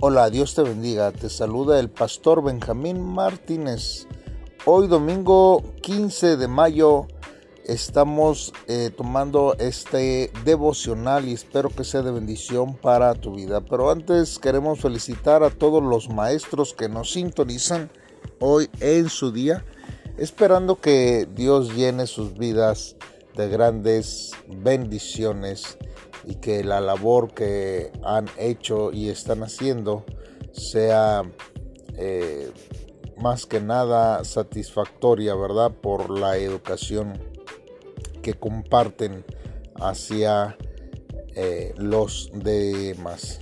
Hola, Dios te bendiga. Te saluda el pastor Benjamín Martínez. Hoy domingo 15 de mayo estamos eh, tomando este devocional y espero que sea de bendición para tu vida. Pero antes queremos felicitar a todos los maestros que nos sintonizan hoy en su día, esperando que Dios llene sus vidas de grandes bendiciones y que la labor que han hecho y están haciendo sea eh, más que nada satisfactoria, ¿verdad? Por la educación que comparten hacia eh, los demás.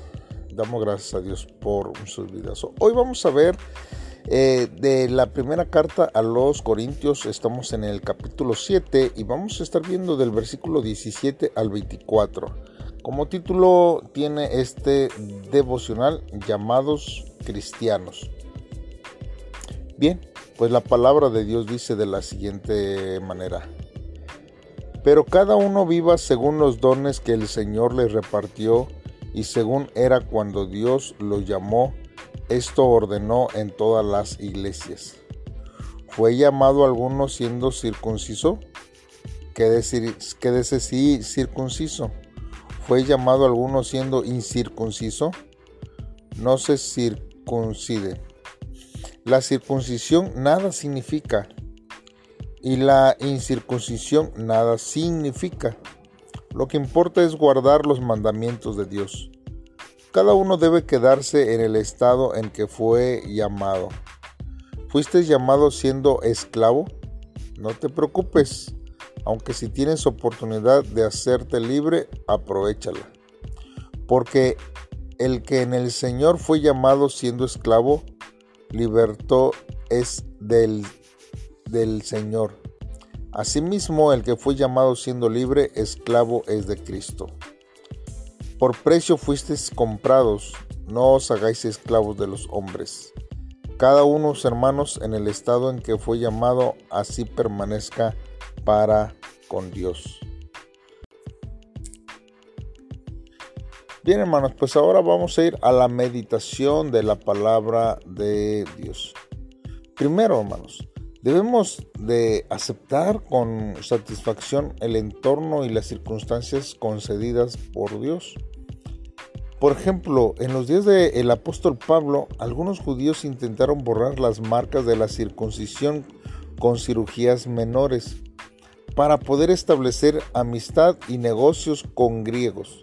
Damos gracias a Dios por sus vidas. Hoy vamos a ver eh, de la primera carta a los Corintios, estamos en el capítulo 7 y vamos a estar viendo del versículo 17 al 24. Como título tiene este devocional llamados cristianos. Bien, pues la palabra de Dios dice de la siguiente manera. Pero cada uno viva según los dones que el Señor le repartió y según era cuando Dios lo llamó esto ordenó en todas las iglesias. ¿Fue llamado alguno siendo circunciso? Quédese sí circunciso. ¿Fue llamado alguno siendo incircunciso? No se circuncide. La circuncisión nada significa y la incircuncisión nada significa. Lo que importa es guardar los mandamientos de Dios. Cada uno debe quedarse en el estado en que fue llamado. ¿Fuiste llamado siendo esclavo? No te preocupes, aunque si tienes oportunidad de hacerte libre, aprovechala. Porque el que en el Señor fue llamado siendo esclavo, libertó es del, del Señor. Asimismo, el que fue llamado siendo libre, esclavo es de Cristo. Por precio fuisteis comprados, no os hagáis esclavos de los hombres. Cada uno, hermanos, en el estado en que fue llamado, así permanezca para con Dios. Bien, hermanos, pues ahora vamos a ir a la meditación de la palabra de Dios. Primero, hermanos, Debemos de aceptar con satisfacción el entorno y las circunstancias concedidas por Dios. Por ejemplo, en los días del apóstol Pablo, algunos judíos intentaron borrar las marcas de la circuncisión con cirugías menores para poder establecer amistad y negocios con griegos.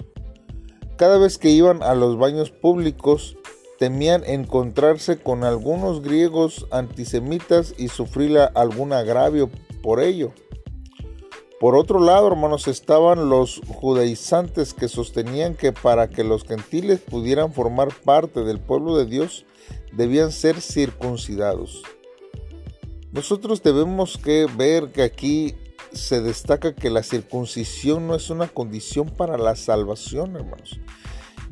Cada vez que iban a los baños públicos, temían encontrarse con algunos griegos antisemitas y sufrir algún agravio por ello. Por otro lado, hermanos, estaban los judaizantes que sostenían que para que los gentiles pudieran formar parte del pueblo de Dios, debían ser circuncidados. Nosotros debemos que ver que aquí se destaca que la circuncisión no es una condición para la salvación, hermanos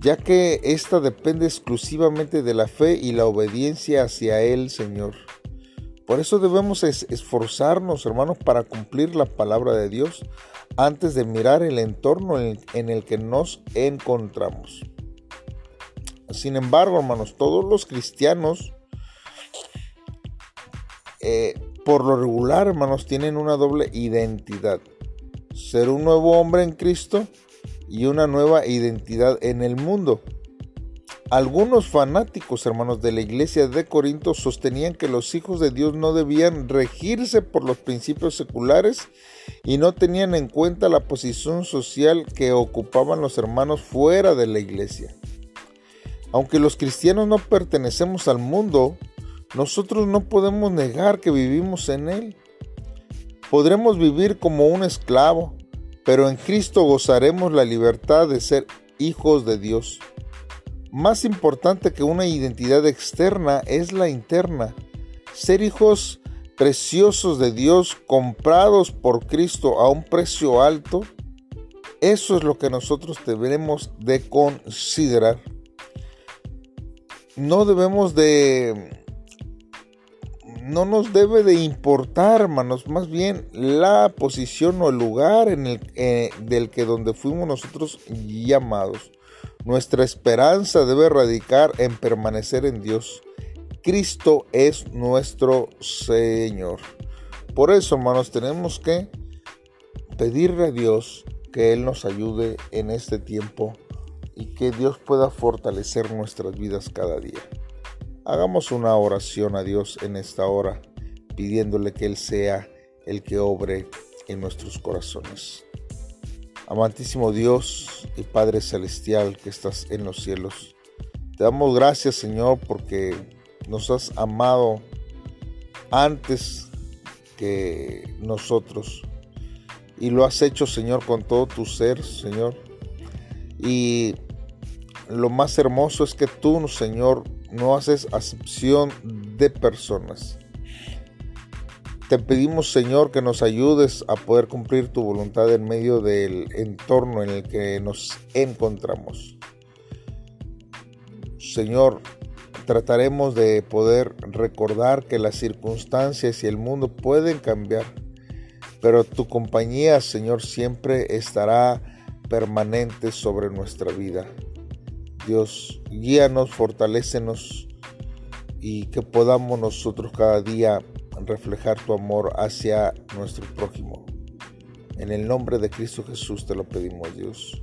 ya que ésta depende exclusivamente de la fe y la obediencia hacia el Señor. Por eso debemos esforzarnos, hermanos, para cumplir la palabra de Dios antes de mirar el entorno en el que nos encontramos. Sin embargo, hermanos, todos los cristianos, eh, por lo regular, hermanos, tienen una doble identidad. Ser un nuevo hombre en Cristo y una nueva identidad en el mundo. Algunos fanáticos, hermanos de la iglesia de Corinto, sostenían que los hijos de Dios no debían regirse por los principios seculares y no tenían en cuenta la posición social que ocupaban los hermanos fuera de la iglesia. Aunque los cristianos no pertenecemos al mundo, nosotros no podemos negar que vivimos en él. Podremos vivir como un esclavo, pero en Cristo gozaremos la libertad de ser hijos de Dios. Más importante que una identidad externa es la interna. Ser hijos preciosos de Dios comprados por Cristo a un precio alto, eso es lo que nosotros debemos de considerar. No debemos de no nos debe de importar, hermanos, más bien la posición o el lugar en el, eh, del que donde fuimos nosotros llamados. Nuestra esperanza debe radicar en permanecer en Dios. Cristo es nuestro Señor. Por eso, hermanos, tenemos que pedirle a Dios que Él nos ayude en este tiempo y que Dios pueda fortalecer nuestras vidas cada día. Hagamos una oración a Dios en esta hora, pidiéndole que Él sea el que obre en nuestros corazones. Amantísimo Dios y Padre Celestial que estás en los cielos, te damos gracias Señor porque nos has amado antes que nosotros y lo has hecho Señor con todo tu ser Señor. Y lo más hermoso es que tú Señor no haces acepción de personas te pedimos, Señor, que nos ayudes a poder cumplir tu voluntad en medio del entorno en el que nos encontramos. Señor, trataremos de poder recordar que las circunstancias y el mundo pueden cambiar, pero tu compañía, Señor, siempre estará permanente sobre nuestra vida. Dios, guíanos, fortalécenos y que podamos nosotros cada día reflejar tu amor hacia nuestro prójimo. En el nombre de Cristo Jesús te lo pedimos, Dios.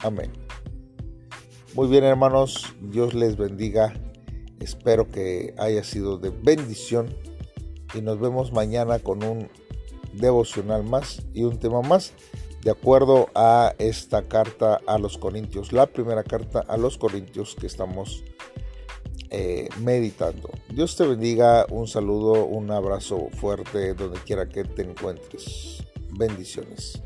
Amén. Muy bien, hermanos, Dios les bendiga. Espero que haya sido de bendición y nos vemos mañana con un devocional más y un tema más de acuerdo a esta carta a los Corintios, la primera carta a los Corintios que estamos eh, meditando. Dios te bendiga, un saludo, un abrazo fuerte donde quiera que te encuentres. Bendiciones.